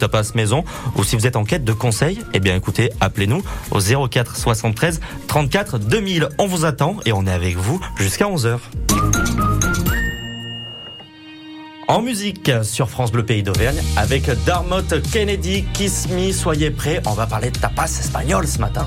Tapas Maison ou si vous êtes en quête de conseils, eh bien écoutez, appelez-nous au 04 73 34 2000. On vous attend et on est avec vous jusqu'à 11h. En musique sur France Bleu Pays d'Auvergne avec Darmot Kennedy, Kiss Me, soyez prêts, on va parler de tapas espagnol ce matin.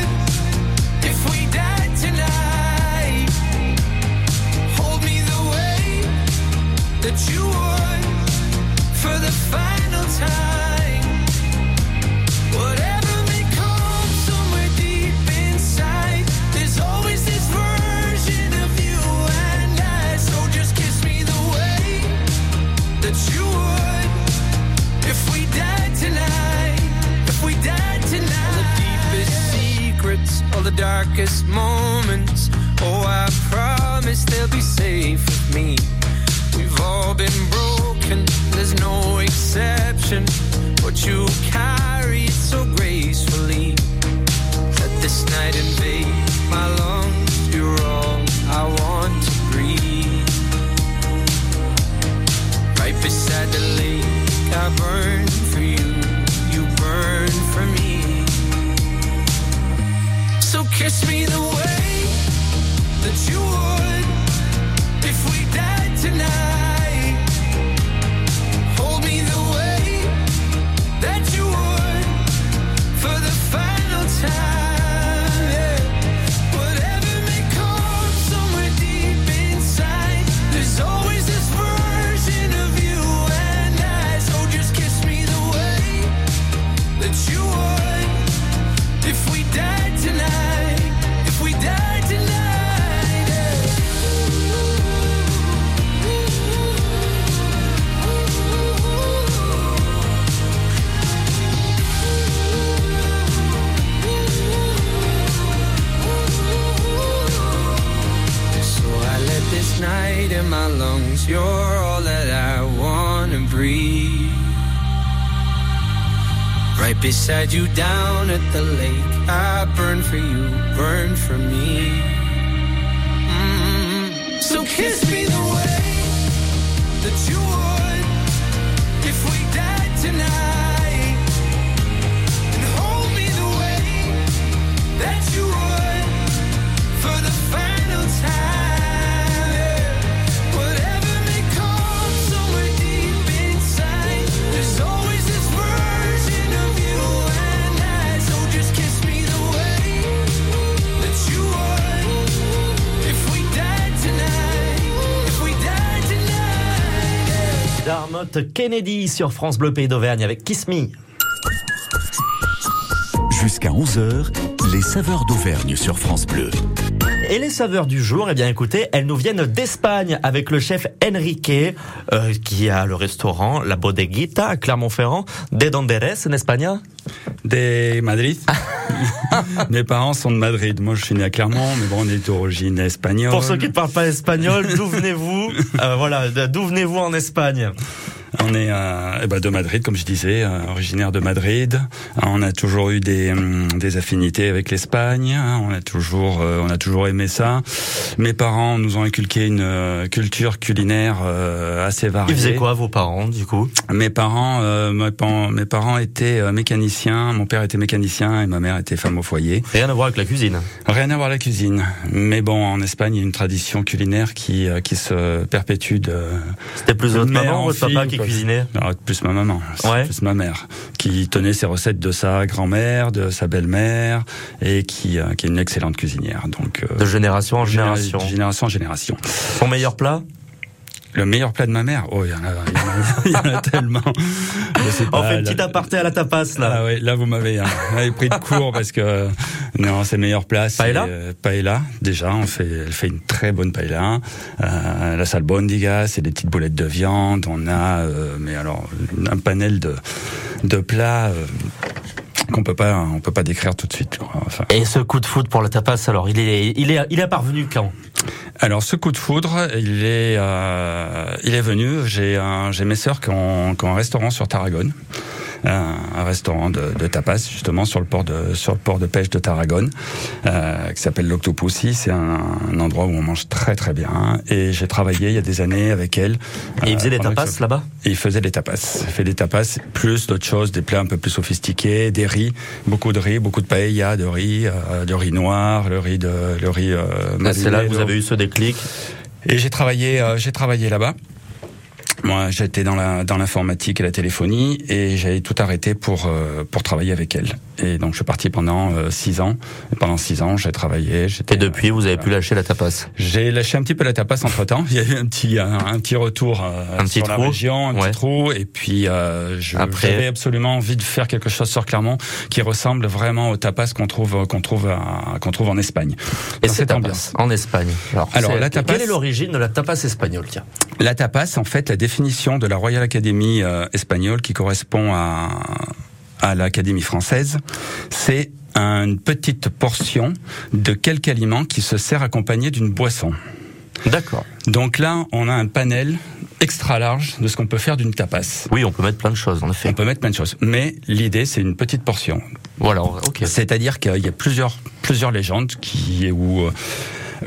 darkest moments. Oh, I promise they'll be safe with me. All been broken, there's no exception. But you carry so gracefully. Kennedy sur France Bleu Pays d'Auvergne avec Kiss Me. Jusqu'à 11h, les saveurs d'Auvergne sur France Bleu. Et les saveurs du jour, eh bien écoutez, elles nous viennent d'Espagne avec le chef Enrique euh, qui a le restaurant La Bodeguita à Clermont-Ferrand. De donde eres en Espagne De Madrid. Mes parents sont de Madrid. Moi, je suis né à Clermont, mais bon, on est d'origine espagnole. Pour ceux qui ne parlent pas espagnol, d'où venez-vous? Euh, Voilà, d'où venez-vous en Espagne? On est euh, ben, de Madrid, comme je disais, euh, originaire de Madrid. Euh, On a toujours eu des, hum, des affinités avec l'Espagne. hein. On a toujours, euh, on a toujours aimé ça. Mes parents nous ont inculqué une euh, culture culinaire euh, assez variée. Ils faisaient quoi vos parents du coup? Mes parents, euh, mes, parents, étaient mécaniciens. Mon père était mécanicien et ma mère était femme au foyer. Rien à voir avec la cuisine. Rien à voir avec la cuisine. Mais bon, en Espagne, il y a une tradition culinaire qui, euh, qui se perpétue de. C'était plus votre maman votre papa qui. Cuisinait Alors, plus ma maman, Ouais. plus ma mère, qui tenait ses recettes de sa grand-mère, de sa belle-mère, et qui, euh, qui est une excellente cuisinière. Donc, euh, De génération en généra- génération. de génération en génération. Son meilleur plat? Le meilleur plat de ma mère Oh, il y en a, il y en a, tellement. Je sais On pas, fait une petite aparté à la tapas là. Ah ouais, là vous m'avez hein, vous m'avez pris de court parce que non, c'est meilleure place. Paella c'est, euh, Paella, déjà, on fait, elle fait une très bonne paella. Euh, la salbondiga, c'est des petites boulettes de viande. On a, euh, mais alors, un panel de de plats euh, qu'on peut pas, on peut pas décrire tout de suite. quoi. Enfin, Et ce coup de foot pour la tapas, alors il est, il est, il est parvenu quand? Alors ce coup de foudre, il est, euh, il est venu. J'ai j'ai mes sœurs qui ont, qui ont un restaurant sur Tarragone, un, un restaurant de, de tapas justement sur le port de sur le port de pêche de Tarragone, euh, qui s'appelle l'Octopussy. C'est un, un endroit où on mange très très bien. Et j'ai travaillé il y a des années avec elle. Et il euh, faisait des que tapas là-bas? Et il faisait des tapas. Il fait des tapas, plus d'autres choses, des plats un peu plus sophistiqués, des riz, beaucoup de riz, beaucoup de paella, de riz, euh, de riz noir, le riz de, le riz. Euh, C'est là que vous avez eu ce déclic? et j'ai travaillé, euh, j'ai travaillé là-bas. Moi, j'étais dans la dans l'informatique et la téléphonie, et j'avais tout arrêté pour euh, pour travailler avec elle. Et donc, je suis parti pendant euh, six ans. Et pendant six ans, j'ai travaillé. Et depuis, vous avez pu lâcher la tapas? j'ai lâché un petit peu la tapas entre temps. Il y a eu un petit un, un petit retour euh, Un petit sur la région, un Ouais. petit trou, et puis euh, je- Après? j'avais absolument envie de faire quelque chose sur Clermont qui ressemble vraiment aux tapas qu'on trouve qu'on trouve qu'on trouve en Espagne. Et c'est cette tapas ambiance. en Espagne. Alors, Alors, la tapas- quelle est l'origine de la tapas espagnole tiens? La tapas, en fait, la définition de la Royal Academy euh, espagnole qui correspond à, à l'Académie française, c'est une petite portion de quelque aliment qui se sert accompagné d'une boisson. D'accord. Donc là, on a un panel extra large de ce qu'on peut faire d'une tapas. Oui, on peut mettre plein de choses en On effet. peut mettre plein de choses, mais l'idée c'est une petite portion. Voilà, ok. C'est-à-dire qu'il y a plusieurs plusieurs légendes qui ou euh,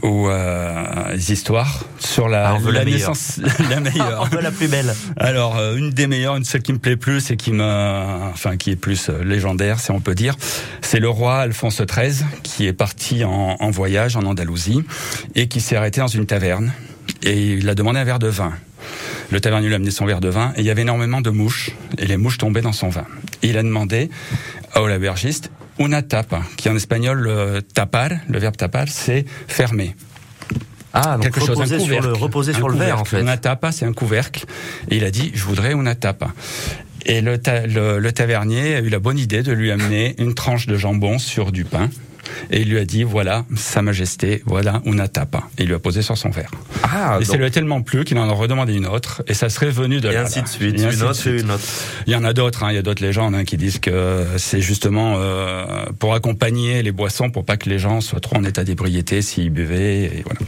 ou euh, histoires sur la, Ah, on veut la meilleure. naissance la meilleure. La plus belle. Alors, euh, une des meilleures, une celle qui me plaît plus et qui me, enfin, qui est plus euh, légendaire, si on peut dire, c'est le roi Alphonse XIII qui est parti en, en voyage en Andalousie et qui s'est arrêté dans une taverne et il a demandé un verre de vin. Le tavernier lui a amené son verre de vin et il y avait énormément de mouches et les mouches tombaient dans son vin. Et il a demandé au labergiste una tapa, qui en espagnol euh, tapar, le verbe tapar, c'est fermer Ah, donc quelque chose, reposer un sur le, reposer sur le verre en fait. Una tapa, c'est un couvercle. Et il a dit, je voudrais una tapa. Et le, ta- le, le tavernier a eu la bonne idée de lui amener une tranche de jambon sur du pain. Et il lui a dit, voilà, Sa Majesté, voilà una tapa. Et il lui a posé sur son verre. Ah, et ça lui a tellement plu qu'il en a redemandé une autre. Et ça serait venu de et là. ainsi là. de suite, Et ainsi une de autre suite. et une autre. Il y en a d'autres, hein. il y a d'autres légendes hein, qui disent que c'est justement euh, pour accompagner les boissons, pour pas que les gens soient trop en état d'ébriété s'ils buvaient. Et voilà.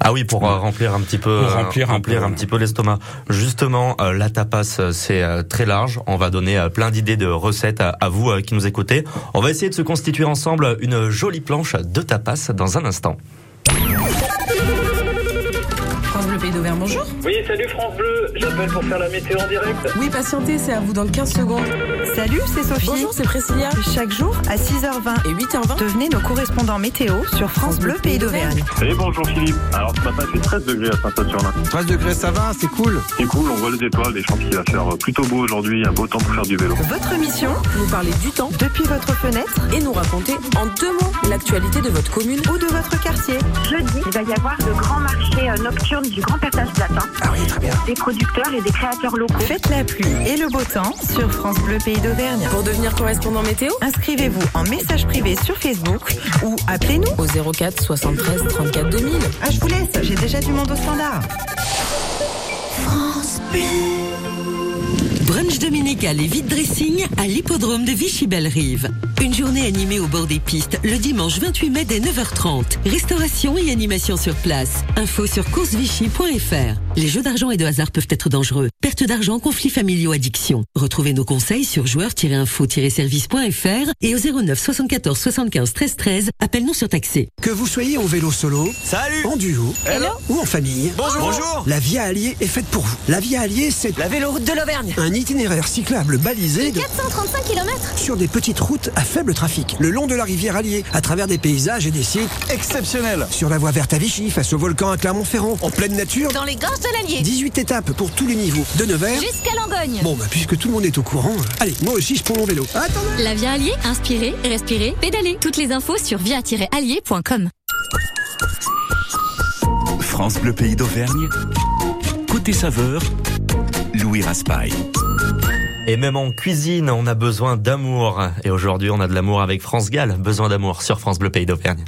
Ah oui, pour euh, remplir un petit peu, Pour euh, remplir un peu. un petit peu l'estomac. Justement, euh, la tapas, c'est très large. On va donner plein d'idées de recettes à, à vous qui nous écoutez. On va essayer de se constituer ensemble une jolie planche de tapas dans un instant. Bonjour. Oui, salut France Bleu, j'appelle pour faire la météo en direct. Oui, patientez, c'est à vous dans 15 secondes. Salut, c'est Sophie. Bonjour, c'est Priscilla. Chaque jour à 6h20, Et 8h20 devenez nos correspondants météo sur France Bleu Pays d'Auvergne. Salut, bonjour Philippe. Alors ce matin, fait 13 degrés à Saint-Saturnin. 13 degrés, ça va, c'est cool. C'est cool, on voit les étoiles et je pense qu'il va faire plutôt beau aujourd'hui, un beau temps pour faire du vélo. Votre mission, Nous parler du temps depuis votre fenêtre et nous raconter en deux mots l'actualité de votre commune. ou de votre quartier. Jeudi, il va y avoir le grand marché euh, nocturne du Grand Passage. Ah oui, très bien. Des producteurs et des créateurs locaux. Faites la pluie et le beau temps sur France Bleu Pays d'Auvergne. Pour devenir correspondant météo Inscrivez-vous en message privé sur Facebook ou appelez-nous. au 04 73 34 2000. Ah, je vous laisse, j'ai déjà du monde au standard. Brunch dominical et vide dressing à l'hippodrome de Vichy-Belle-Rive. Une journée animée au bord des pistes le dimanche 28 mai dès 9h30. Restauration et animation sur place. Info sur coursevichy.fr. Les jeux d'argent et de hasard peuvent être dangereux. Perte d'argent, conflits familiaux, addiction. Retrouvez nos conseils sur joueurs-info-service.fr et au 09 74 75 13 13. Appelle-nous sur taxé. Que vous soyez en vélo solo, Salut en duo ou en famille, Bonjour Bonjour la Via Allier est faite pour vous. La Via Allier, c'est La véloroute de l'Auvergne un itinéraire cyclable balisé de- 435 km sur des petites routes à faible trafic, le long de la rivière Allier, à travers des paysages et des sites, Exceptionnel sur la voie verte à Vichy, face au volcan à Clermont-Ferrand, en pleine nature. Dans les gorges de l'Allier. 18 étapes pour tous les niveaux, de Nevers. Jusqu'à Langogne. Bon, bah, puisque tout le monde est au courant, euh, allez, moi aussi, je prends mon vélo. Attendez La Via Allier, inspirez, respirez, pédalez. Toutes les infos sur via-allier.com. France Bleu Pays d'Auvergne. Tes saveurs, Louis Raspail. Et même en cuisine, on a besoin d'amour. Et aujourd'hui, on a de l'amour avec France Gall. Besoin d'amour sur France Bleu Pays d'Auvergne.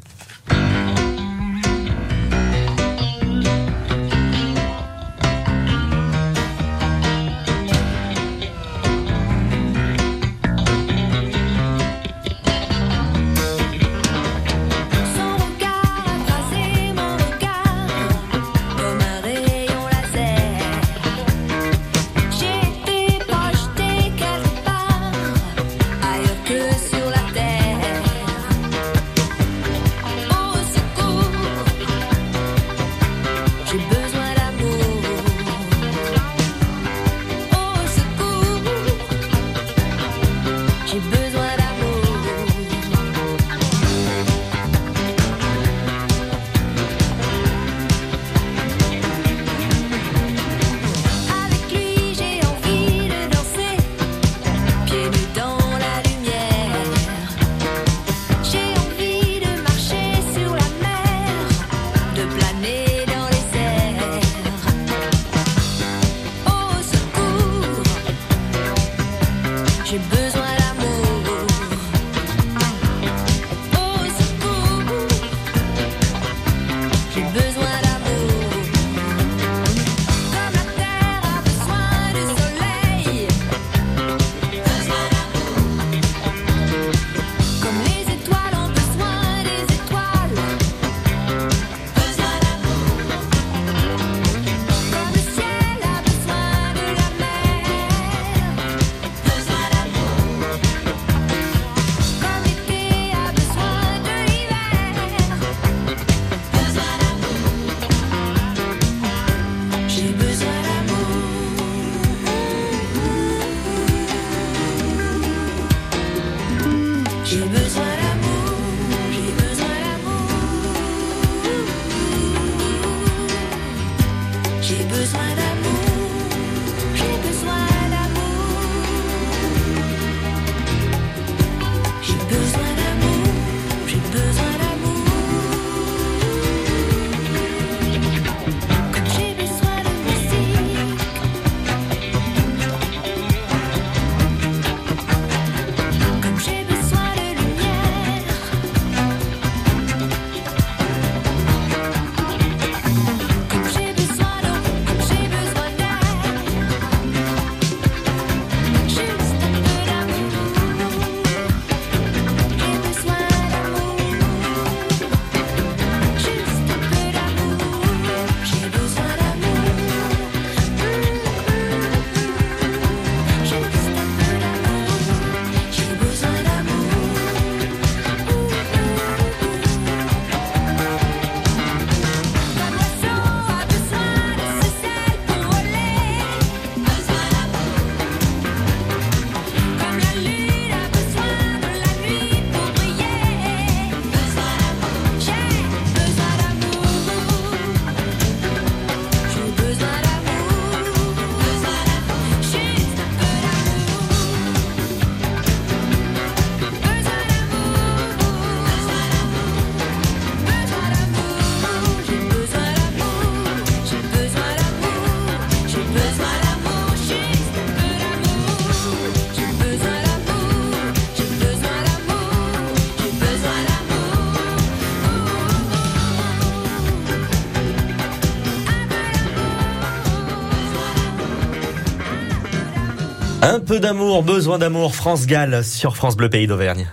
Peu d'amour, besoin d'amour, France Gall sur France Bleu Pays d'Auvergne.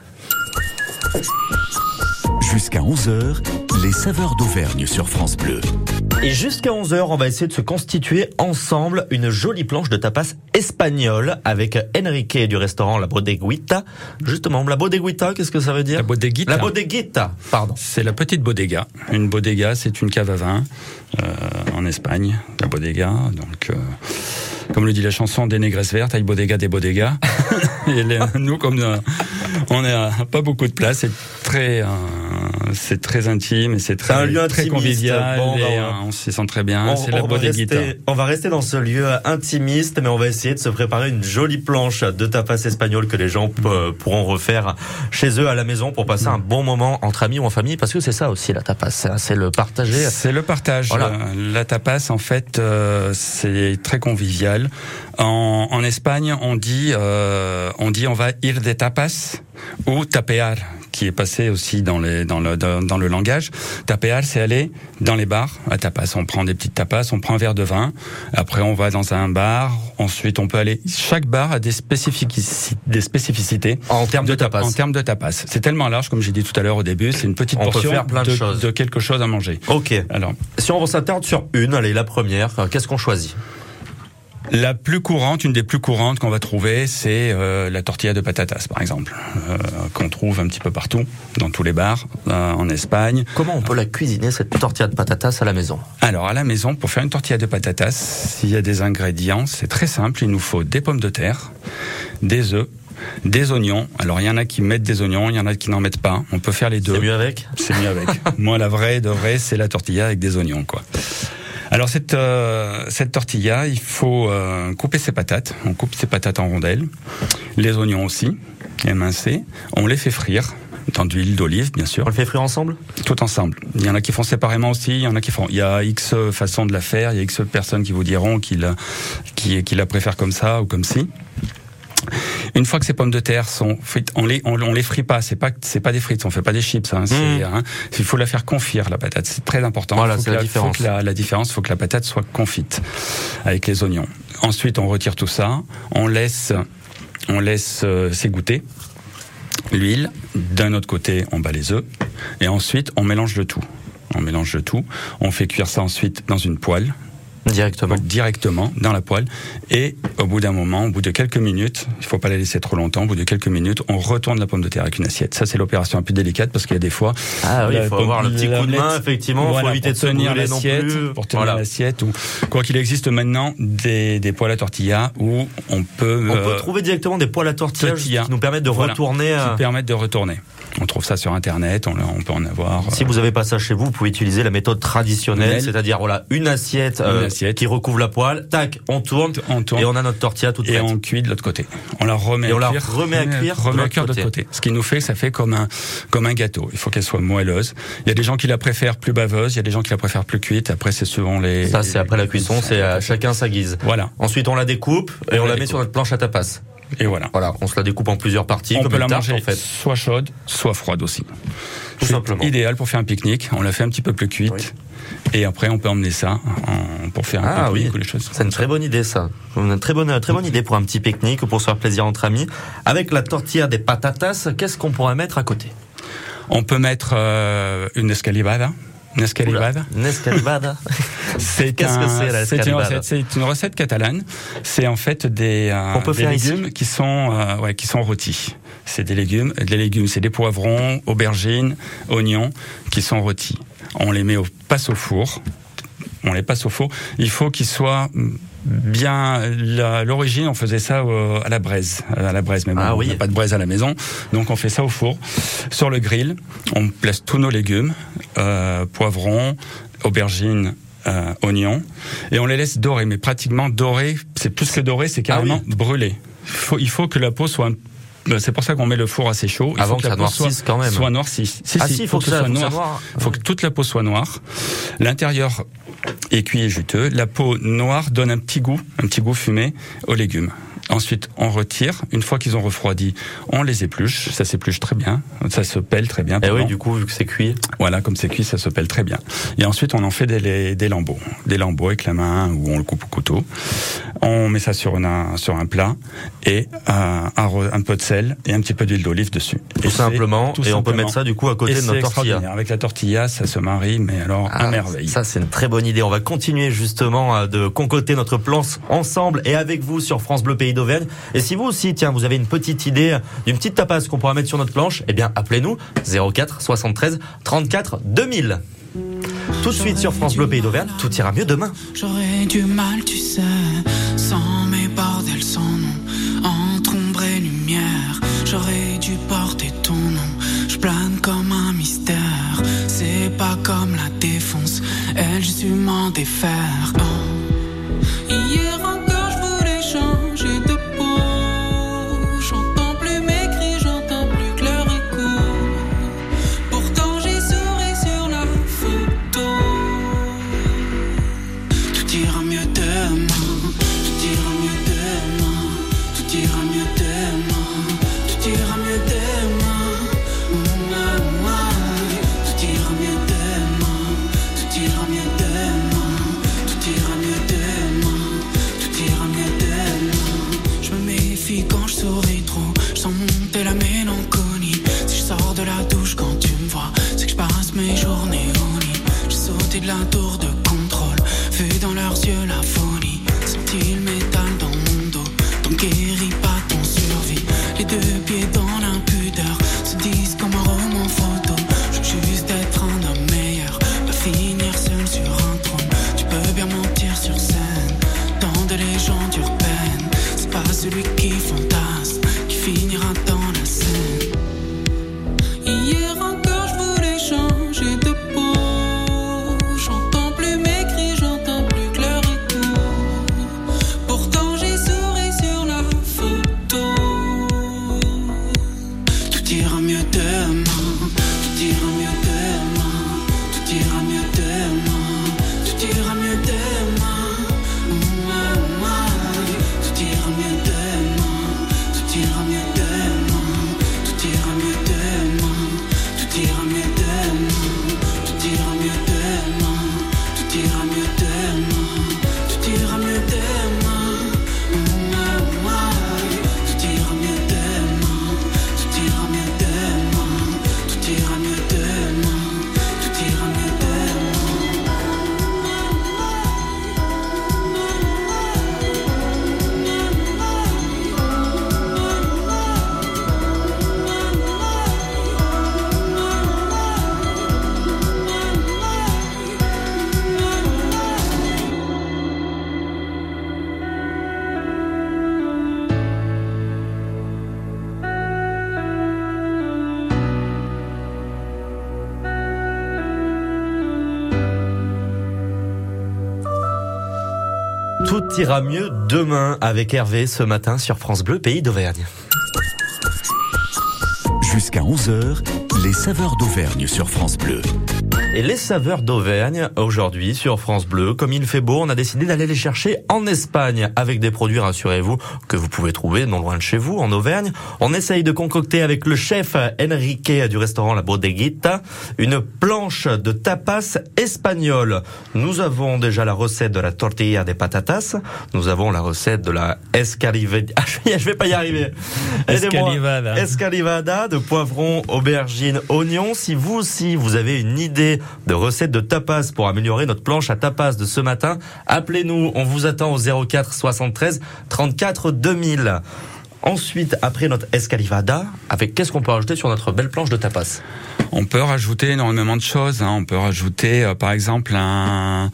Jusqu'à 11h, les saveurs d'Auvergne sur France Bleu. Et jusqu'à 11h, on va essayer de se constituer ensemble une jolie planche de tapas espagnole avec Enrique du restaurant La Bodeguita. Justement, La Bodeguita, qu'est-ce que ça veut dire? La bodeguita. La Bodeguita, pardon. C'est la petite bodega. Une bodega, c'est une cave à vin euh, en Espagne, la bodega. Donc, euh, comme le dit la chanson, des négresses vertes, hay bodega des bodegas. Et les- nous, comme euh, on n'a pas beaucoup de place, c'est très, euh, c'est très intime et c'est C'est un très, lieu très convivial. Bon, et, bah, euh, on s'y sent très bien. On, C'est la on va rester, on va rester dans ce lieu intimiste, mais on va essayer de se préparer une jolie planche de tapas espagnol que les gens p- pourront refaire chez eux à la maison pour passer un bon moment entre amis ou en famille, parce que c'est ça aussi la tapas, c'est c'est le partager. C'est le partage. Voilà. Euh, La tapas, en fait, euh, c'est très convivial. En, en Espagne, on dit, euh, on dit, on va ir de tapas ou tapear, qui est passé aussi dans, les, dans, le, dans, dans le langage. Tapear, c'est aller dans les bars à tapas. On prend des petites tapas, on prend un verre de vin. Après, on va dans un bar. Ensuite, on peut aller. Chaque bar a des, spécifici- des spécificités En termes de tapas. en termes de tapas. C'est tellement large, comme j'ai dit tout à l'heure au début, c'est une petite On peut portion faire plein de choses. de quelque chose à manger. Ok. Alors, Si on s'attarde sur une, allez, la première, qu'est-ce qu'on choisit? La plus courante, une des plus courantes qu'on va trouver, c'est euh, la tortilla de patatas, par exemple, euh, qu'on trouve un petit peu partout, dans tous les bars euh, en Espagne. Comment on peut la cuisiner, cette tortilla de patatas à la maison? Alors à la maison, pour faire une tortilla de patatas, s'il y a des ingrédients, c'est très simple. Il nous faut des pommes de terre, des œufs, des oignons. Alors il y en a qui mettent des oignons, il y en a qui n'en mettent pas. On peut faire les deux. C'est mieux avec? C'est mieux avec. Moi, la vraie de vraie, c'est la tortilla avec des oignons, quoi. Alors cette euh, cette tortilla, il faut euh, couper ses patates. On coupe ses patates en rondelles, les oignons aussi, émincés. On les fait frire dans de l'huile d'olive, bien sûr. On le fait frire ensemble? Tout ensemble. Il y en a qui font séparément aussi, il y en a qui font. Il y a X façons de la faire, il y a X personnes qui vous diront qu'ils la, qui, qui la préfèrent comme ça ou comme ci. Une fois que ces pommes de terre sont frites, on les on, on les frit pas. C'est pas c'est pas des frites, on fait pas des chips. Hein, Mmh. hein, il faut la faire confire la patate. C'est très important. Voilà, c'est la faut différence. que la, la différence, faut que la patate soit confite avec les oignons. Ensuite, on retire tout ça, on laisse on laisse euh, s'égoutter l'huile. D'un autre côté, on bat les œufs et ensuite on mélange le tout. On mélange le tout. On fait cuire ça ensuite dans une poêle Directement. directement dans la poêle. Et au bout d'un moment, au bout de quelques minutes, il faut pas la laisser trop longtemps, au bout de quelques minutes, on retourne la pomme de terre avec une assiette. Ça, c'est l'opération la plus délicate parce qu'il y a des fois. Ah oui, il faut avoir le petit coup de main, effectivement, il voilà, faut éviter de tenir l'assiette. Pour tenir Voilà. l'assiette ou quoi qu'il existe maintenant des, des poêles à tortilla où on peut, On euh, peut trouver directement des poêles à tortilla tortilla. qui nous permettent de Voilà. retourner. euh, qui permettent de retourner. On trouve ça sur internet, on, on peut en avoir. Si vous n'avez pas ça chez vous, vous pouvez utiliser la méthode traditionnelle, Nel. c'est-à-dire voilà une assiette, Une euh, assiette. qui recouvre la poêle, tac, on tourne, on tourne. et on a notre tortilla toute et prête. on cuit de l'autre côté. On la remet Et à on la cuire. remet à cuire de remet à l'autre cuire de l'autre côté. Ce qui nous fait, ça fait comme un comme un gâteau. Il faut qu'elle soit moelleuse. Il y a des gens qui la préfèrent plus baveuse, il y a des gens qui la préfèrent plus cuite. Après, c'est souvent les. Ça, c'est après la cuisson, c'est à chacun sa guise. Voilà. Ensuite, on la découpe et On on, la la met sur notre planche à tapas. Et voilà. Voilà, on se la découpe en plusieurs parties, On comme peut la tarte manger en fait. soit chaude, soit froide aussi. Tout simplement. Idéal pour faire un pique-nique. On la fait un petit peu plus cuite. Et après, on peut emmener ça en- pour faire un Ah oui, pique-nique ou les choses. c'est une très bonne idée ça. Une très bonne, très bonne idée pour un petit pique-nique ou pour se faire plaisir entre amis. Avec la tortilla des patatas, qu'est-ce qu'on pourrait mettre à côté? On peut mettre euh, une escalivada. Une escalivada. Une escalivada. C'est Qu'est-ce que c'est, la c'est une recette, c'est une recette catalane. C'est en fait des, euh, Qu'on peut des faire ici? légumes qui sont euh, ouais, qui sont rôtis. C'est des légumes, des légumes, c'est des poivrons, aubergines, oignons qui sont rôtis. On les met au passe au four. On les passe au four. Il faut qu'ils soient bien. L'origine, on faisait ça euh, à la braise, à la braise. Mais bon, Ah on oui. n'a pas de braise à la maison, donc on fait ça au four, sur le grill. On place tous nos légumes, euh, poivrons, aubergines, euh, oignons, et on les laisse dorer, mais pratiquement dorer. C'est plus que dorer, c'est carrément Ah. Il faut, il faut que la peau soit. un- C'est pour ça qu'on met le four assez chaud. Il Avant faut que ça peau soit, noircisse quand même. Soit noircie. Si, Ah si, si, il faut que ça- soit faut que ça noir. noir. Il faut que toute la peau soit noire. L'intérieur est cuit et juteux. La peau noire donne un petit goût, un petit goût fumé aux légumes. Ensuite, on retire. Une fois qu'ils ont refroidi, on les épluche. Ça s'épluche très bien. Ça se pèle très bien. Et oui, pardon. du coup, vu que c'est cuit. Voilà, comme c'est cuit, ça se pèle très bien. Et ensuite, on en fait des, des lambeaux. Des lambeaux avec la main ou on le coupe au couteau. On met ça sur, une, sur un plat et euh, un, un peu de sel et un petit peu d'huile d'olive dessus. Tout Et simplement. tout et on peut mettre ça du coup à côté Et de notre tortilla. Avec la tortilla, ça se marie, mais alors Ah, à merveille. Ça, c'est une très bonne idée. On va continuer justement de concocter notre plan ensemble et avec vous sur France Bleu Pays d'Auvergne. Et si vous aussi, tiens, vous avez une petite idée d'une petite tapas qu'on pourra mettre sur notre planche, eh bien, appelez-nous 04 73 34 2000. Tout de suite sur France Bleu Pays d'Auvergne, tout ira mieux demain. J'aurais du mal, tu sais, sans mes bordels, sans nom, entre ombre et lumière, j'aurais dû porter ton nom. Je plane comme un mystère, c'est pas comme la défense, elle, je suis m'en défaire. Tout ira mieux demain avec Hervé ce matin sur France Bleu, pays d'Auvergne. Jusqu'à 11h, les saveurs d'Auvergne sur France Bleu. Et les saveurs d'Auvergne, aujourd'hui sur France Bleu, comme il fait beau, on a décidé d'aller les chercher en Espagne avec des produits, rassurez-vous, que vous pouvez trouver non loin de chez vous, en Auvergne. On essaye de concocter avec le chef Enrique du restaurant La Bodeguita une planche de tapas espagnole. Nous avons déjà la recette de la tortilla de patatas. Nous avons la recette de la escalivada. Ah, je vais- pas y arriver. Escalivada. Escalivada de poivrons, aubergines, oignons. Si vous aussi vous avez une idée de recette de tapas pour améliorer notre planche à tapas de ce matin, appelez-nous. On vous attend au 04 73 34 2000. Ensuite, après notre escalivada, avec qu'est-ce qu'on peut rajouter sur notre belle planche de tapas On peut rajouter énormément de choses. hein. On peut rajouter, euh, par exemple, un,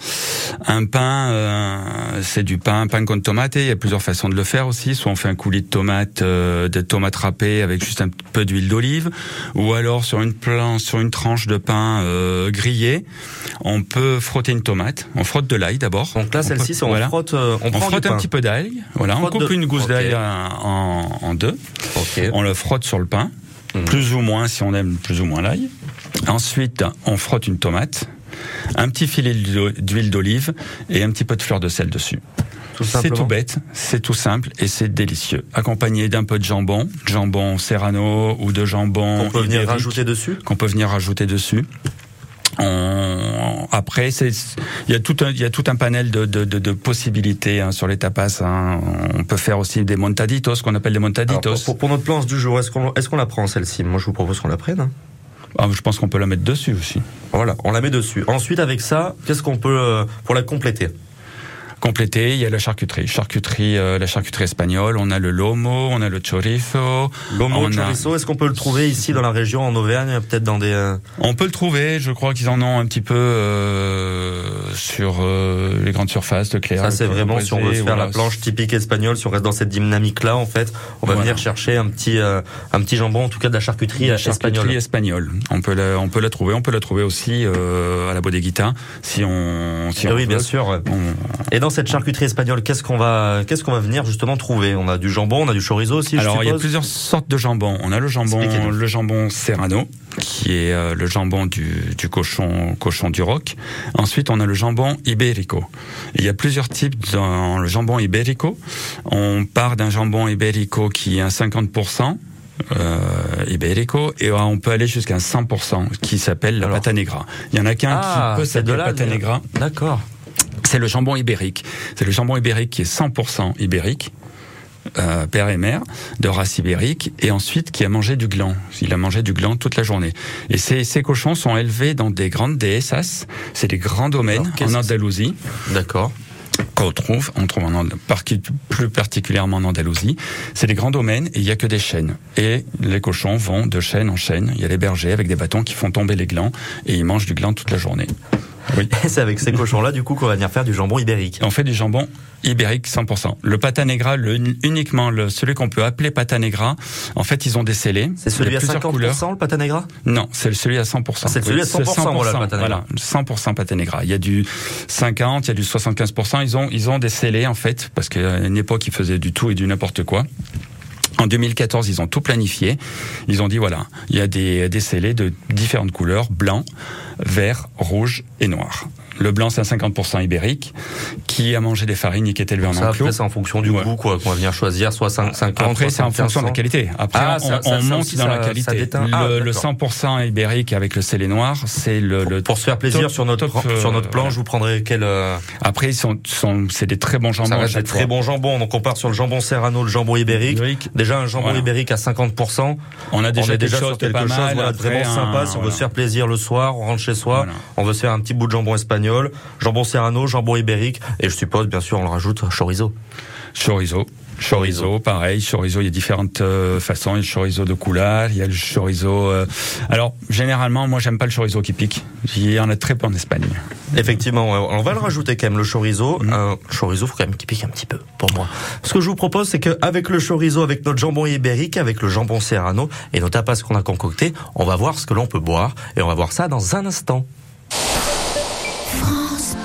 un pain. euh, c'est du pain, pain con tomate. Il y a plusieurs façons de le faire aussi. Soit on fait un coulis de tomate, euh, de tomates râpées avec juste un peu d'huile d'olive, ou alors sur une planche, sur une tranche de pain euh, grillé, on peut frotter une tomate. On frotte de l'ail d'abord. Donc là, On celle-ci, peut- c'est on voilà. frotte, euh, on, On, frotte un pain. petit peu d'ail. Voilà, on frotte coupe de- une gousse d'ail euh, en, en deux. On le frotte sur le pain, Mhm. plus ou moins si on aime plus ou moins l'ail. Ensuite, on frotte une tomate, un petit filet d'huile d'olive et un petit peu de fleur de sel dessus. C'est tout bête, c'est tout simple et c'est délicieux. Accompagné d'un peu de jambon, jambon serrano ou de jambon On peut venir rajouter dessus qu'on peut venir rajouter dessus. On- Après, il y a tout un il y a tout un panel de, de, de, de possibilités hein, sur les tapas. hein. On peut faire aussi des montaditos, qu'on appelle des montaditos. pour, pour notre planche du jour, est-ce qu'on est qu'on la prend celle-ci? Moi, je vous propose qu'on la prenne. hein. Ah, je pense qu'on peut la mettre dessus aussi. Voilà, on la met dessus. Ensuite, avec ça, qu'est-ce qu'on peut euh, pour la compléter? Compléter, il y a la charcuterie. Charcuterie, euh, la charcuterie espagnole. On a le lomo, on a le chorizo. Lomo on a- chorizo, est-ce qu'on peut le trouver ici dans la région, en Auvergne, peut-être dans des... euh, On peut le trouver. Je crois qu'ils en ont un petit peu euh, sur euh, les grandes surfaces de Cléa. Ça, c'est vraiment si on veut se faire la planche typique espagnole, si on reste dans cette dynamique-là, en fait, on va Voilà. venir chercher un petit, euh, un petit jambon, en tout cas de la charcuterie, La charcuterie espagnole. espagnole. On peut la, on peut la trouver. On peut la trouver aussi euh, à la bodeguita si on. Si Eh on oui, veut. bien sûr. ouais. Et dans cette charcuterie espagnole, qu'est-ce qu'on va, qu'est-ce qu'on va venir justement trouver? On a du jambon, on a du chorizo aussi. je Alors il y a plusieurs sortes de jambon. On a le jambon, le jambon serrano, qui est euh, le jambon du, du cochon, cochon du roc. Ensuite, on a le jambon ibérico. Il y a plusieurs types dans le jambon ibérico. On part d'un jambon ibérico qui est à 50%. Euh, ibérico et on peut aller jusqu'à 100% qui s'appelle la pata negra. Il y en a qu'un Ah, qui peut s'appeler pata negra. D'accord. C'est le jambon ibérique. C'est le jambon ibérique qui est 100% ibérique. euh, père et mère de race ibérique et ensuite qui a mangé du gland. Il a mangé du gland toute la journée. Et ces, ces cochons sont élevés dans des grandes dehesas. C'est des grands domaines Alors, en Andalousie. D'accord. Qu'on trouve, on trouve en plus particulièrement en Andalousie. C'est des grands domaines et il y a que des chênes. Et les cochons vont de chêne en chêne. Il y a les bergers avec des bâtons qui font tomber les glands et ils mangent du gland toute la journée. Oui. C'est avec ces cochons-là, du coup, qu'on va venir faire du jambon ibérique. On fait du jambon ibérique 100%. Le pata negra, le, uniquement le, celui qu'on peut appeler pata negra, en fait, ils ont des scellés. C'est celui à plusieurs 50%, couleurs. le pata negra? Non, c'est celui à 100%. Ah, c'est celui à 100%, voilà, le pata negra. Voilà, 100% pata negra. Il y a du 50, il y a du 75%. Ils ont, ils ont des scellés, en fait, parce qu'à une époque, ils faisaient du tout et du n'importe quoi. En 2014, ils ont tout planifié. Ils ont dit voilà, il y a des, des scellés de différentes couleurs, blanc, vert, rouge et noir. Le blanc, c'est un 50% ibérique, qui a mangé des farines et qui est élevé en enclos. après, c'est en fonction du goût, quoi, qu'on va venir choisir, soit 5, 50, Après, c'est en 75, fonction de la 100. qualité. Après, Ah, on, ça- ça- on ça monte dans la qualité. le, Ah, le d'accord. 100% ibérique avec le scellé noir, c'est le, le Pour se faire plaisir top- sur notre top, euh, sur notre planche, voilà. vous prendrez quel euh, Après, ils sont, sont c'est des très bons jambons. ça à reste des très bons jambons. Donc on part sur le jambon serrano, le jambon ibérique. Déjà un jambon Voilà. ibérique à 50%. On a déjà on quelque déjà chose sur quelque voilà, vraiment sympa. si on veut se faire plaisir le soir, on rentre chez soi, on veut se faire un petit bout de jambon espagnol, jambon serrano, jambon ibérique, et je suppose bien sûr on le rajoute chorizo. Chorizo. Chorizo, pareil. Chorizo, il y a différentes euh, façons. Il y a le chorizo de couleur, il y a le chorizo. euh, Alors, généralement, moi, j'aime pas le chorizo qui pique. Il y en a très peu en Espagne. Effectivement, on va le rajouter quand même le chorizo. Mm. Un chorizo, faut quand même qu'il pique un petit peu pour moi. Ce que je vous propose, c'est qu'avec le chorizo, avec notre jambon ibérique, avec le jambon serrano et nos tapas qu'on a concoctés, on va voir ce que l'on peut boire et on va voir ça dans un instant.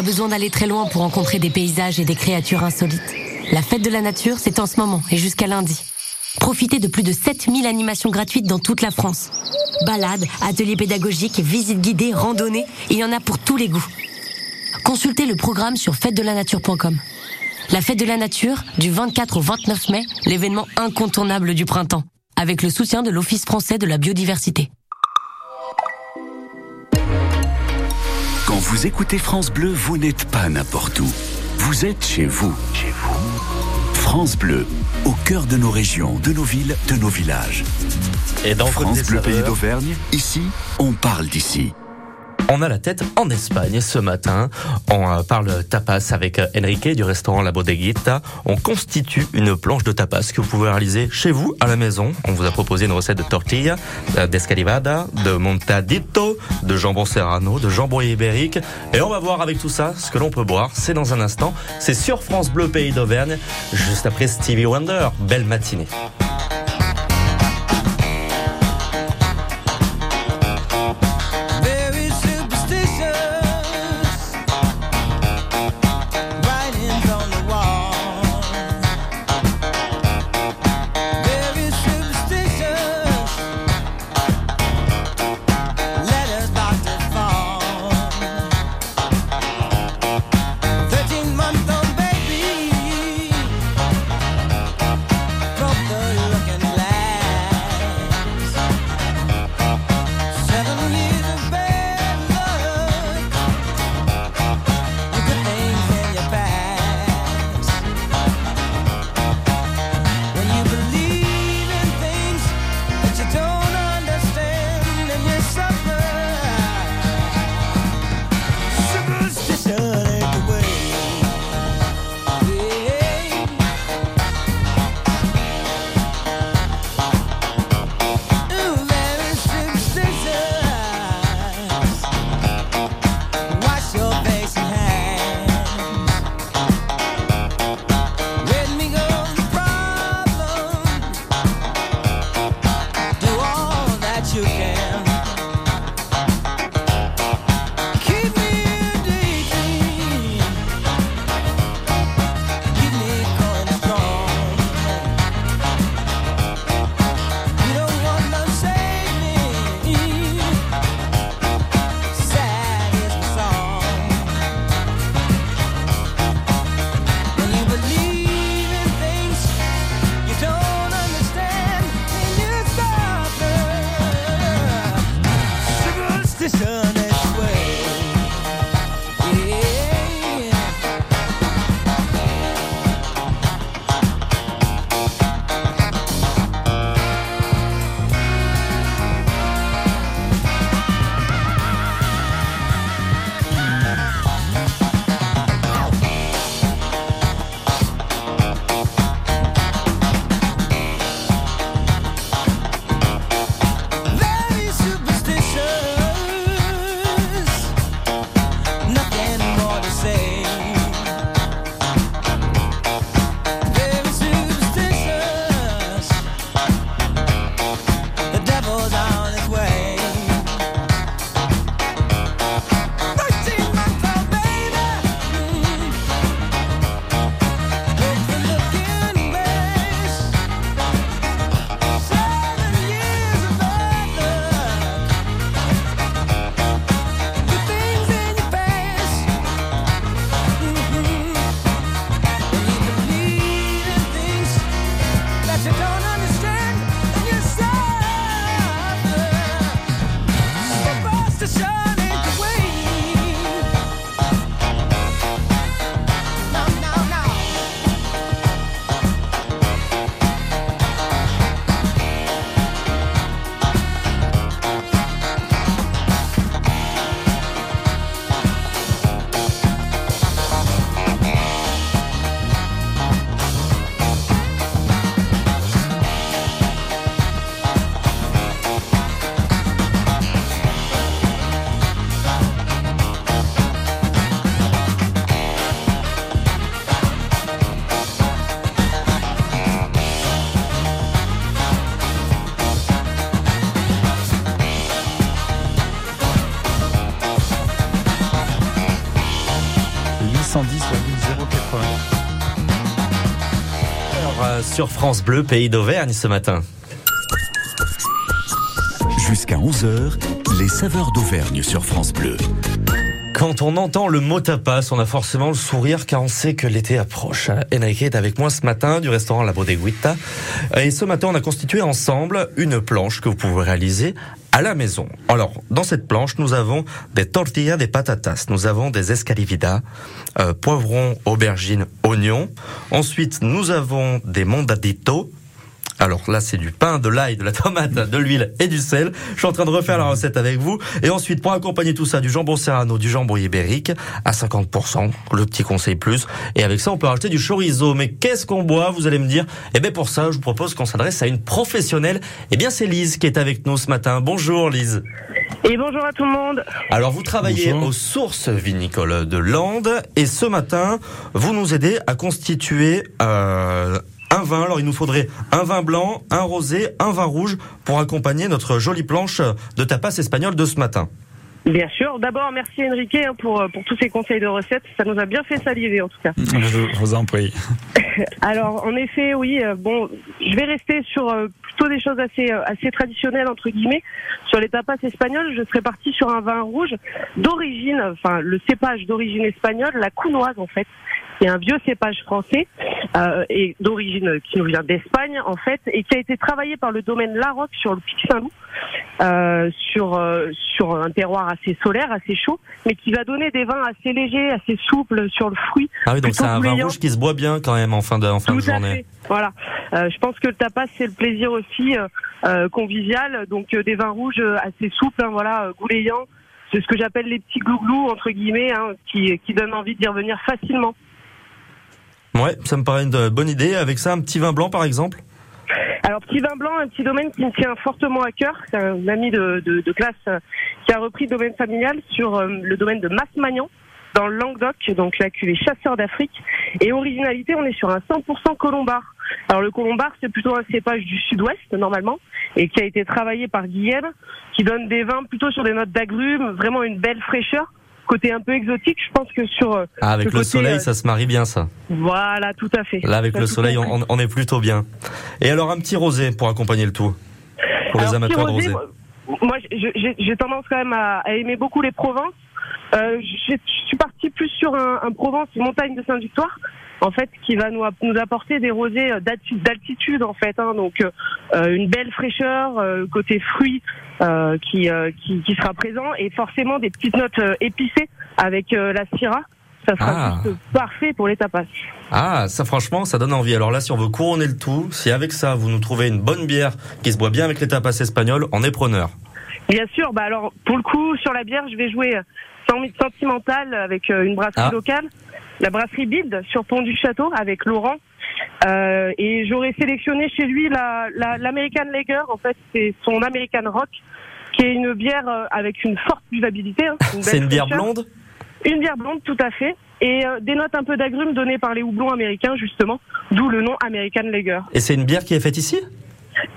Pas besoin d'aller très loin pour rencontrer des paysages et des créatures insolites. La fête de la nature, c'est en ce moment et jusqu'à lundi. Profitez de plus de 7000 animations gratuites dans toute la France. Balades, ateliers pédagogiques, visites guidées, randonnées, il y en a pour tous les goûts. Consultez le programme sur fête-de-la-nature.com. La fête de la nature, du 24 au 29 mai, l'événement incontournable du printemps, avec le soutien de l'Office français de la biodiversité. Vous écoutez France Bleu, vous n'êtes pas n'importe où. Vous êtes chez vous. Chez vous. France Bleu, au cœur de nos régions, de nos villes, de nos villages. Et dans France Bleu Pays d'Auvergne, ici, on parle d'ici. On a la tête en Espagne ce matin. On euh, parle tapas avec euh, Enrique du restaurant La Bodeguita. On constitue une planche de tapas que vous pouvez réaliser chez vous à la maison. On vous a proposé une recette de tortilla, euh, d'escalivada, de montadito, de jambon serrano, de jambon ibérique. Et on va voir avec tout ça ce que l'on peut boire. C'est dans un instant. C'est sur France Bleu Pays d'Auvergne, juste après Stevie Wonder. Belle matinée. Sur France Bleu, pays d'Auvergne ce matin. Jusqu'à 11h, les saveurs d'Auvergne sur France Bleu. Quand on entend le mot tapas, on a forcément le sourire car on sait que l'été approche. Enrique est avec moi ce matin du restaurant La Bodeguita. Et ce matin, on a constitué ensemble une planche que vous pouvez réaliser à la maison. Alors, dans cette planche, nous avons des tortillas de patatas, nous avons des escalividas, euh, poivrons, aubergines, oignons. Ensuite, nous avons des mondaditos, alors là, c'est du pain, de l'ail, de la tomate, de l'huile et du sel. Je suis en train de refaire la recette avec vous. Et ensuite, pour accompagner tout ça, du jambon serrano, du jambon ibérique à 50%, le petit conseil plus. Et avec ça, on peut rajouter du chorizo. Mais qu'est-ce qu'on boit Vous allez me dire? Eh bien, pour ça, je vous propose qu'on s'adresse à une professionnelle. Eh bien, c'est Lise qui est avec nous ce matin. Bonjour Lise. Et bonjour à tout le monde. Alors, vous travaillez aux sources vinicoles de Landes. Et ce matin, vous nous aidez à constituer... Euh, un vin. Alors il nous faudrait un vin blanc, un rosé, un vin rouge pour accompagner notre jolie planche de tapas espagnol de ce matin. Bien sûr. D'abord, merci Enrique hein, pour, pour tous ces conseils de recettes. Ça nous a bien fait saliver en tout cas. Je vous en prie. Alors, en effet, oui. euh, bon, je vais rester sur euh, plutôt des choses assez euh, assez traditionnelles entre guillemets. Sur les tapas espagnols, je serais partie sur un vin rouge d'origine, enfin le cépage d'origine espagnole, la counoise en fait. C'est un vieux cépage français euh, et d'origine qui nous vient d'Espagne en fait et qui a été travaillé par le domaine Larocque sur le Pic Saint-Loup euh, sur euh, sur un terroir assez solaire, assez chaud, mais qui va donner des vins assez légers, assez souples sur le fruit. Ah oui, donc c'est un vin rouge qui se boit bien quand même en fin de, en fin de Tout à journée. fait. Voilà. Euh, je pense que le tapas c'est le plaisir aussi euh, euh, convivial, donc euh, des vins rouges euh, assez souples, hein, voilà, euh, goulayants. C'est ce que j'appelle les petits glouglous entre guillemets, hein, qui qui donnent envie d'y revenir facilement. Ouais, ça me paraît une euh, bonne idée. Avec ça, un petit vin blanc par exemple Alors petit vin blanc, un petit domaine qui me tient fortement à cœur. C'est un ami de, classe euh, qui a repris le domaine familial sur euh, le domaine de Masse-Magnan dans le Languedoc, donc la cuvée chasseur d'Afrique. Et originalité, on est sur un 100% colombard. Alors le colombard, c'est plutôt un cépage du sud-ouest normalement, et qui a été travaillé par Guillaume, qui donne des vins plutôt sur des notes d'agrumes, vraiment une belle fraîcheur. Côté un peu exotique, je pense que sur euh, Ah, avec le côté, soleil, euh, ça se marie bien ça. Voilà, tout à fait. Là, avec Ça, le soleil, on, on est plutôt bien. Et alors, un petit rosé pour accompagner le tout. Pour les amateurs de rosé. moi- j'ai- tendance quand même à, à aimer beaucoup les Provences. Euh, je suis partie plus sur un, un Provence montagne de Sainte-Victoire, en fait, qui va nous, app- nous apporter des rosés euh, d'alti- d'altitude, en fait. hein. donc, euh, euh, une belle fraîcheur, euh, côté fruits euh, qui, euh, qui, qui sera présent, et forcément des petites notes épicées avec la Syrah. Ça sera Ah. juste parfait pour les tapas. Ah, ça franchement, ça donne envie. Alors là, si on veut couronner le tout, si avec ça, vous nous trouvez une bonne bière qui se boit bien avec les tapas espagnols, on est preneur. Bien sûr, bah alors pour le coup sur la bière, je vais jouer sentimental avec une brasserie Ah. locale, la brasserie Build sur Pont du Château avec Laurent. Euh, et j'aurais sélectionné chez lui la la- l'American Lager. En fait, c'est son American Rock, qui est une bière euh, avec une forte buvabilité. hein, belle C'est une bière fraîcheur. blonde Une bière blonde, tout à fait. Et euh, des notes un peu d'agrumes données par les houblons américains, justement, d'où le nom American Lager. Et c'est une bière qui est faite ici?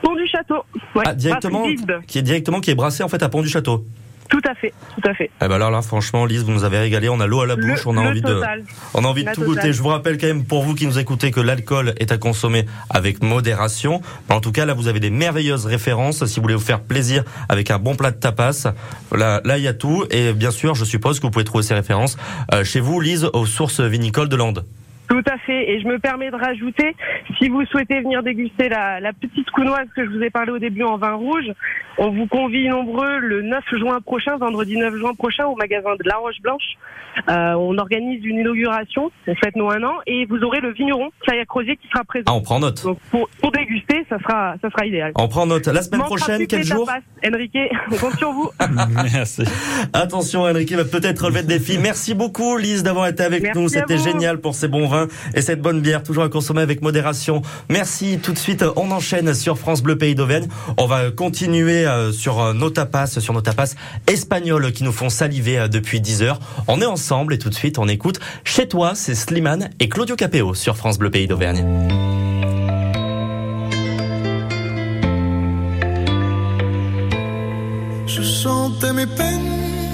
Pont du Château. Ouais, Ah, directement, qui est directement qui est brassée en fait à Pont du Château. Tout à fait, tout à fait. Eh ben alors là, franchement, Lise, vous nous avez régalé. On a l'eau à la Le- bouche, on a envie total. de, on a envie de tout totale. goûter. Je vous rappelle quand même pour vous qui nous écoutez que l'alcool est à consommer avec modération. En tout cas, là, vous avez des merveilleuses références si vous voulez vous faire plaisir avec un bon plat de tapas. Là, là, il y a tout. Et bien sûr, je suppose que vous pouvez trouver ces références euh, chez vous, Lise, aux sources vinicoles de Landes. Tout à fait. Et je me permets de rajouter, si vous souhaitez venir déguster la, la petite counoise que je vous ai parlé au début en vin rouge, on vous convie nombreux le 9 juin prochain, vendredi 9 juin prochain, au magasin de La Roche Blanche. Euh, on organise une inauguration, on fête nos un an, et vous aurez le vigneron Claire Crozier qui sera présent. Ah, on prend note. Donc pour, pour déguster, ça sera, ça sera idéal. On prend note. La semaine prochaine, quel jour. Enrique, on compte sur vous. Merci. Attention, Enrique va peut-être relever le défi. Merci beaucoup, Lise, d'avoir été avec Merci nous. C'était génial pour ces bons vins et cette bonne bière, toujours à consommer avec modération. Merci. Tout de suite, on enchaîne sur France Bleu Pays d'Auvergne. On va continuer euh, sur euh, nos tapas, sur nos tapas espagnols qui nous font saliver euh, depuis 10 heures. On est ensemble et tout de suite, on écoute Chez toi, c'est Slimane et Claudio Capéo sur France Bleu Pays d'Auvergne. Je mes peines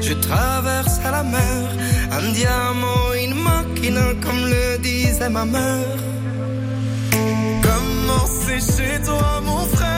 je traversais la mer. Un diamant, une machine, comme le disait ma mère. Comment c'est chez toi, mon frère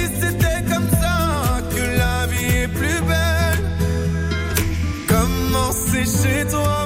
c'est toi,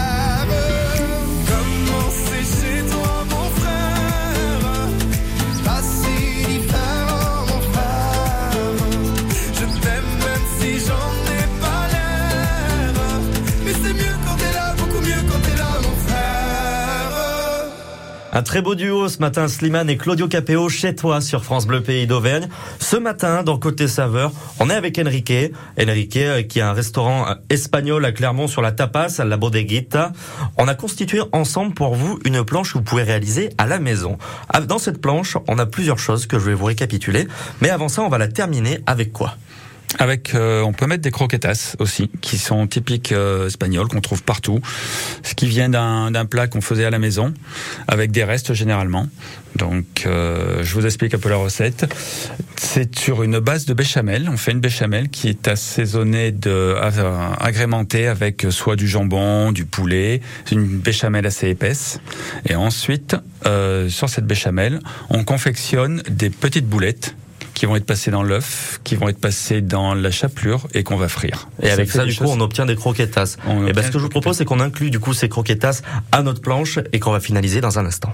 Un très beau duo ce matin, Slimane et Claudio Capéo chez toi sur France Bleu Pays d'Auvergne. Ce matin, dans Côté Saveur, on est avec Enrique. Enrique euh, qui a un restaurant euh, espagnol à Clermont sur la Tapas, à la Bodeguita. On a constitué ensemble pour vous une planche que vous pouvez réaliser à la maison. Ah, Dans cette planche, on a plusieurs choses que je vais vous récapituler. Mais avant ça, on va la terminer avec quoi? Avec, euh, on peut mettre des croquetas aussi, qui sont typiques euh, espagnols, qu'on trouve partout, ce qui vient d'un plat qu'on faisait à la maison, avec des restes généralement. Donc, euh, je vous explique un peu la recette. C'est sur une base de béchamel. On fait une béchamel qui est assaisonnée, de, euh, agrémentée avec soit du jambon, du poulet, une béchamel assez épaisse. Et ensuite, euh, sur cette béchamel, on confectionne des petites boulettes qui vont être passées dans l'œuf, qui vont être passées dans la chapelure et qu'on va frire. Et avec ça, du coup, on obtient des croquetas. On Et ben, ce que je vous propose, c'est qu'on inclut du coup ces croquetas à notre planche et qu'on va finaliser dans un instant.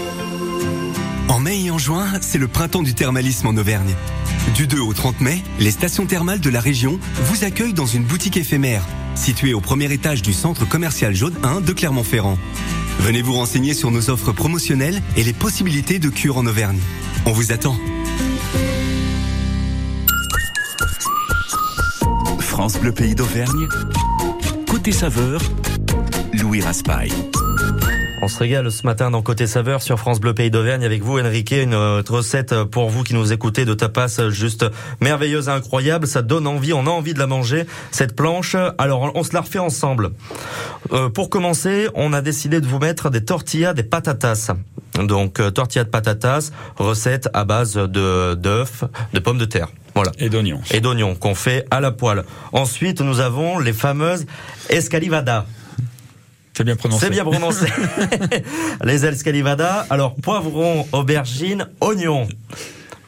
En mai et en juin, c'est le printemps du thermalisme en Auvergne. Du 2 au 30 mai, les stations thermales de la région vous accueillent dans une boutique éphémère, située au premier étage du centre commercial Jaune 1 de Clermont-Ferrand. Venez vous renseigner sur nos offres promotionnelles et les possibilités de cure en Auvergne. On vous attend. France Bleu Pays d'Auvergne. Côté saveur, Louis Raspail. On se régale ce matin dans Côté Saveur sur France Bleu Pays d'Auvergne avec vous, Enrique, une euh, recette pour vous qui nous écoutez de tapas juste merveilleuse et incroyable. Ça donne envie, on a envie de la manger, cette planche. Alors, on se la refait ensemble. Euh, pour commencer, on a décidé de vous mettre des tortillas, des patatas. Donc, euh, tortillas de patatas, recette à base de d'œufs, de pommes de terre. Voilà. Et d'oignons. Et d'oignons qu'on fait à la poêle. Ensuite, nous avons les fameuses escalivadas. C'est bien prononcé. C'est bien prononcé. les escalivadas. Alors, poivron, aubergine, oignon.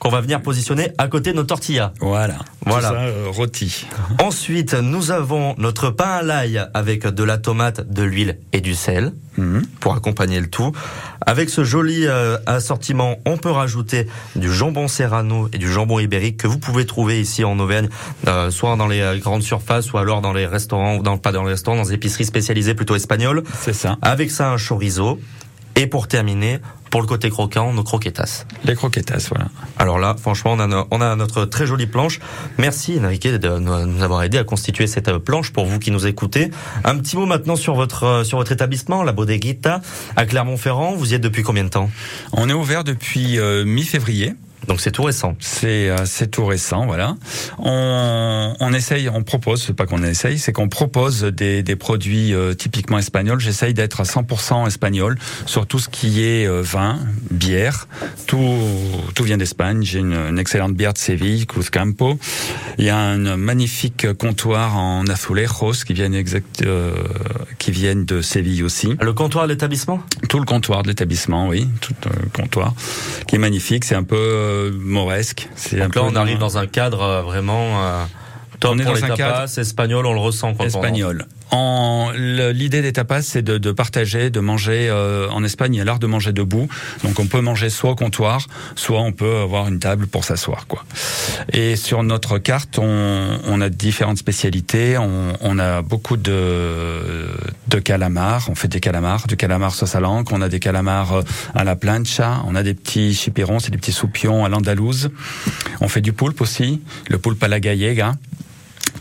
Qu'on va venir positionner à côté de nos tortillas. Voilà. Voilà. Tout ça, euh, rôti. Ensuite, nous avons notre pain à l'ail avec de la tomate, de l'huile et du sel Mhm. pour accompagner le tout. Avec ce joli euh, assortiment, on peut rajouter du jambon serrano et du jambon ibérique que vous pouvez trouver ici en Auvergne, euh, soit dans les grandes surfaces ou alors dans les restaurants, ou dans, pas dans les restaurants, dans les épiceries spécialisées plutôt espagnoles. C'est ça. Avec ça, un chorizo. Et pour terminer, pour le côté croquant, nos croquetas. Les croquetas, voilà. Alors là, franchement, on a, no- on a notre très jolie planche. Merci, Enrique, de nous nous avoir aidé à constituer cette euh, planche pour vous qui nous écoutez. Un petit mot maintenant sur votre, euh, sur votre établissement, la Bodeguita, à Clermont-Ferrand. Vous y êtes depuis combien de temps? On est ouvert depuis euh, mi-février. Donc c'est tout récent. C'est euh, c'est tout récent, voilà. On, on essaye, on propose, c'est pas qu'on essaye, c'est qu'on propose des, des produits euh, typiquement espagnols. J'essaye d'être à 100% espagnol sur tout ce qui est euh, vin, bière. Tout tout vient d'Espagne. J'ai une, une excellente bière de Séville, Cruzcampo. Il y a un magnifique comptoir en azulejos qui viennent exact, euh, qui viennent de Séville aussi. Le comptoir de l'établissement? Tout le comptoir de l'établissement, oui, tout euh, le comptoir qui est magnifique. C'est un peu euh, mauresque. Donc là, on arrive dans un cadre euh, vraiment euh, top On est pour dans les un tapas, cadre espagnol, on le ressent quand espagnol. L'idée des tapas, c'est de, de partager, de manger. euh, en Espagne, il y a l'art de manger debout. Donc, on peut manger soit au comptoir, soit on peut avoir une table pour s'asseoir, quoi. Et sur notre carte, on, on a différentes spécialités. On, on a beaucoup de de calamars. On fait des calamars, du calamar sauce à l'encre. On a des calamars euh, à la plancha. On a des petits chipirons, c'est des petits soupions à l'andalouse. On fait du poulpe aussi, le poulpe à la gallega.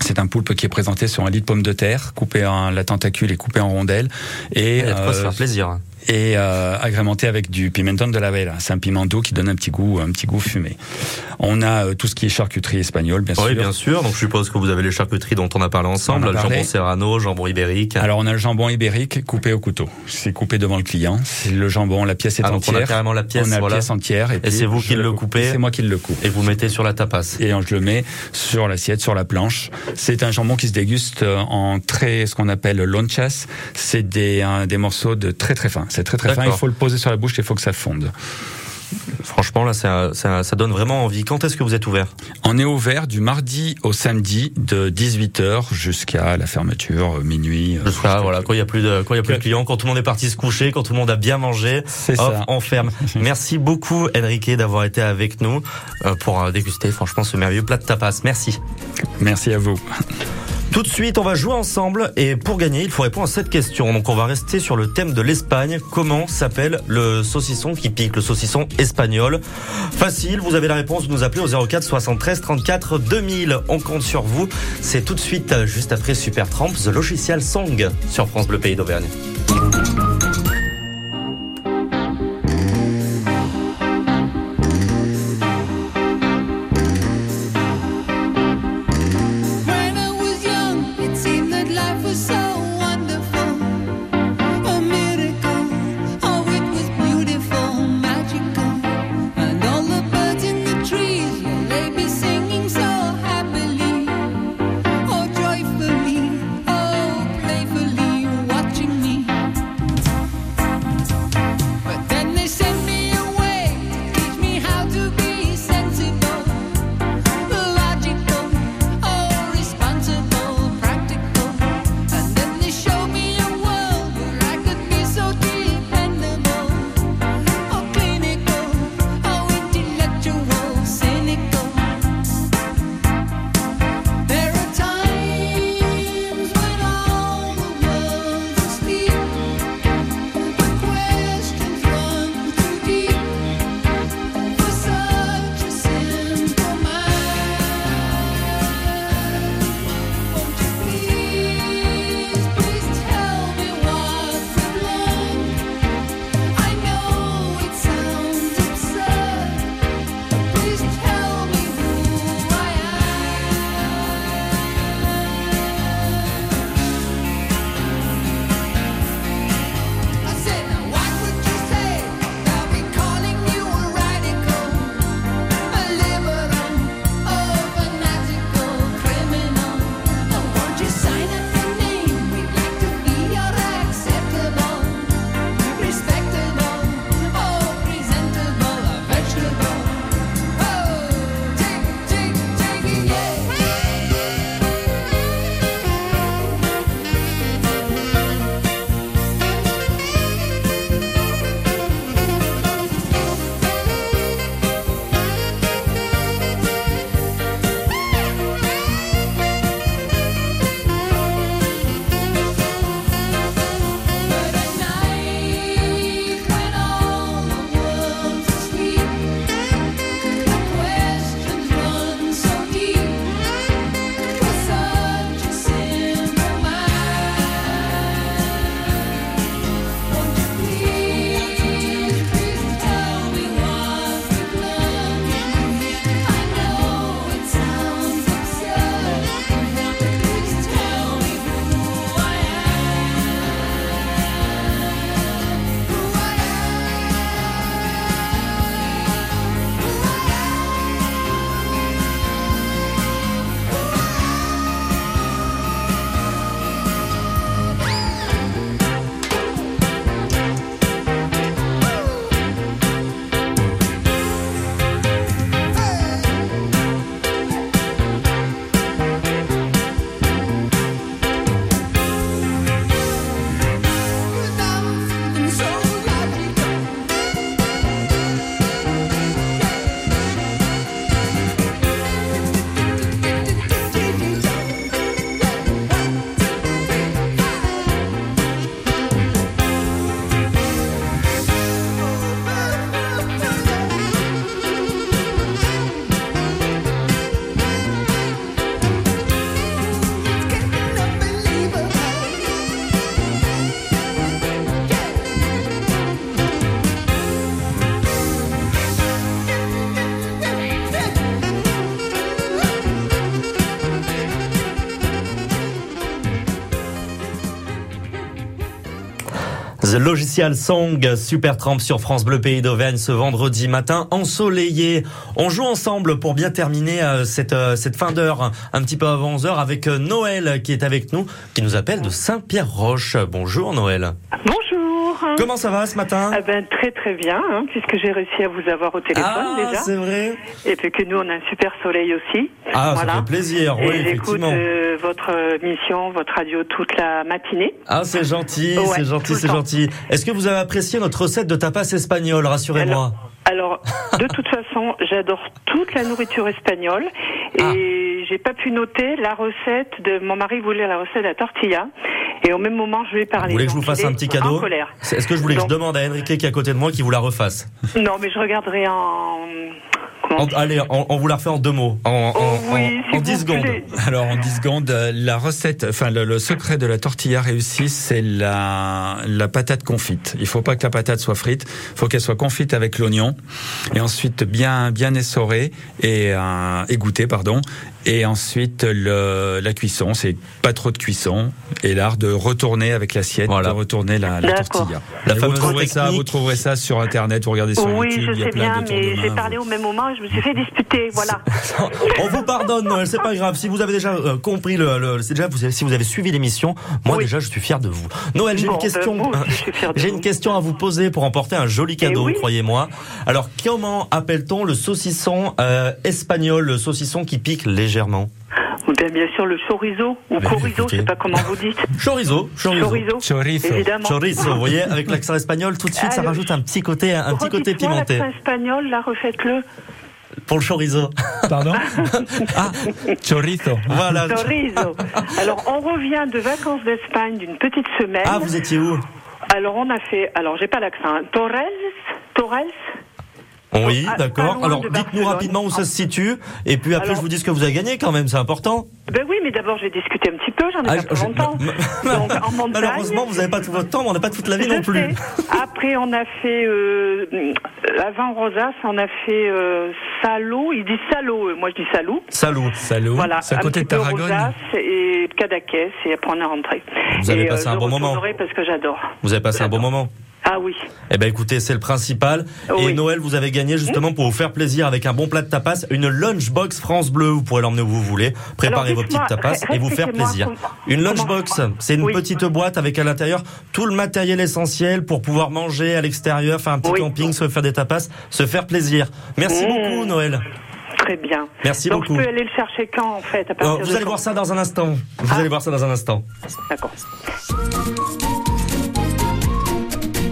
C'est un poulpe qui est présenté sur un lit de pommes de terre, coupé en la tentacule et coupé en rondelles, et Il y a de quoi se euh, faire plaisir. Et euh, agrémenté avec du pimenton de la vela. C'est un piment doux qui donne un petit goût, un petit goût fumé. On a euh, tout ce qui est charcuterie espagnole, bien Oui, sûr. bien sûr. Donc je suppose que vous avez les charcuteries dont on a parlé ensemble, le jambon serrano, jambon ibérique. Alors on a le jambon ibérique coupé au couteau. C'est coupé devant le client. C'est le jambon, la pièce est Ah, donc on entière. a carrément la pièce, On a voilà. la pièce entière. Et, Et c'est vous qui le coupe. coupez C'est moi qui le coupe. Et vous mettez sur la tapas. Et je le mets sur l'assiette, sur la planche. C'est un jambon qui se déguste euh, en très, ce qu'on appelle lonchas. C'est des, des morceaux de très très fins. C'est très très fin. Il faut le poser sur la bouche. Il faut que ça fonde. Franchement, là, ça, ça, ça donne vraiment envie. Quand est-ce que vous êtes ouvert On est ouvert du mardi au samedi de 18h jusqu'à la fermeture euh, minuit. euh, Jusqu'à voilà, quand il y a plus de quand il y a plus de clients, quand tout le monde est parti se coucher, quand tout le monde a bien mangé, hop, ça. on ferme. Merci beaucoup Enrique d'avoir été avec nous euh, pour déguster franchement ce merveilleux plat de tapas. Merci. Merci à vous. Tout de suite, on va jouer ensemble et pour gagner, il faut répondre à cette question. Donc on va rester sur le thème de l'Espagne. Comment s'appelle le saucisson qui pique, le saucisson espagnol? Facile, vous avez la réponse, vous nous appelez au 04 73 34 2000. On compte sur vous. C'est tout de suite, juste après Super Tramp, The Logicial Song sur France Bleu Pays d'Auvergne. Logicial Song, Super Tramp sur France Bleu Pays d'Auvergne ce vendredi matin ensoleillé. On joue ensemble pour bien terminer euh, cette, euh, cette fin d'heure, un petit peu avant 11h avec euh, Noël qui est avec nous, qui nous appelle de Saint-Pierre-Roche. Bonjour Noël. Comment ça va ce matin Ah ben, Très très bien, hein, puisque j'ai réussi à vous avoir au téléphone Ah, déjà. c'est vrai. Et puis que nous, on a un super soleil aussi. Ah, ça fait plaisir, Et oui, j'écoute effectivement. euh, votre euh, mission, votre radio toute la matinée. Ah, c'est gentil, Ouais, c'est gentil, c'est gentil. Est-ce que vous avez apprécié notre recette de tapas espagnol Rassurez-moi? Alors, de toute façon, j'adore toute la nourriture espagnole et j'ai pas pu noter la recette de mon mari voulait la recette de la tortilla et au même moment je lui ai parlé. Vous voulez que je vous fasse un petit cadeau Est-ce que je voulais que je demande à Enrique qui est à côté de moi qui vous la refasse? Non, mais je regarderai en. En- Allez, on, on vous la refait en deux mots, en, en, Oh oui, en, en 10 secondes. Alors en 10 secondes, euh, la recette, enfin le, le secret de la tortilla réussie, c'est la, la patate confite. Il faut pas que la patate soit frite, il faut qu'elle soit confite avec l'oignon et ensuite bien bien essorée et euh, égouttée pardon. Et ensuite le, la cuisson, c'est pas trop de cuisson et l'art de retourner avec l'assiette, de retourner la, tortilla. La vous trouverez ça, vous trouverez ça sur internet, vous regardez sur Oui, YouTube, je il y a sais plein bien, de mais j'ai parlé au même moment et je me suis fait disputer. Voilà. On vous pardonne, Noël, c'est pas grave. Si vous avez déjà euh, compris le, déjà vous si vous avez suivi l'émission, moi déjà je suis fier de vous. Noël, j'ai Bon, une ben, question. j'ai une question à vous poser pour emporter un joli cadeau, oui. croyez-moi. Alors, comment appelle-t-on le saucisson euh, espagnol, le saucisson qui pique légèrement bien, bien sûr le chorizo ou Mais chorizo, écoutez. je sais pas comment vous dites. Chorizo, chorizo, Chorizo, Chorizo. évidemment. Chorizo, vous voyez, avec l'accent espagnol, tout de suite, ça Ah, rajoute un petit côté, un petit côté pimenté l'accent espagnol, là, refaites-le. pour le chorizo. Pardon Ah, chorizo. Voilà. Chorizo. Alors, on revient de vacances d'Espagne d'une petite semaine. Ah, vous étiez où? Alors, on a fait, alors, j'ai pas l'accent, hein. Torres, Torres. Oui, d'accord. Alors, dites-nous rapidement où ça se situe, et puis après, Alors- je vous dis ce que vous avez gagné quand même, c'est important. Ben oui, mais d'abord, j'ai discuté un petit peu, j'en ai Ah, pas pour je- longtemps. Donc, en montagne. Malheureusement, vous n'avez pas tout votre temps, mais on n'a pas toute la vie Je non plus. sais. Après, on a fait, euh, avant Rosas, on a fait euh, Salou. Il dit Salou, euh, moi je dis Salou. Salou. Salou. Voilà, c'est à un côté de Tarragone. Rosas et Cadaqués, et après on est rentré. Vous avez Et, passé un je bon moment. parce que j'adore. Vous avez passé un bon moment. Ah oui. Eh ben écoutez, c'est le principal. Et Noël, vous avez gagné justement pour vous faire plaisir avec un bon plat de tapas, une lunchbox France Bleu. Vous pourrez l'emmener où vous voulez, préparer Alors, vos petites tapas et vous faire plaisir. Une lunchbox, c'est une petite boîte avec à l'intérieur tout le matériel essentiel pour pouvoir manger à l'extérieur, faire un petit camping, se faire des tapas, se faire plaisir. Merci Mmh. beaucoup Noël. Très bien. Merci Donc beaucoup. je peux aller le chercher quand en fait à partir vous de allez voir ça dans un instant. Vous allez voir ça dans un instant. D'accord.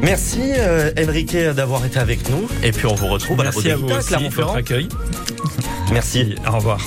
Merci euh, Enrique d'avoir été avec nous et puis on vous retrouve à la Merci à vous aussi, votre accueil. Merci. Au revoir.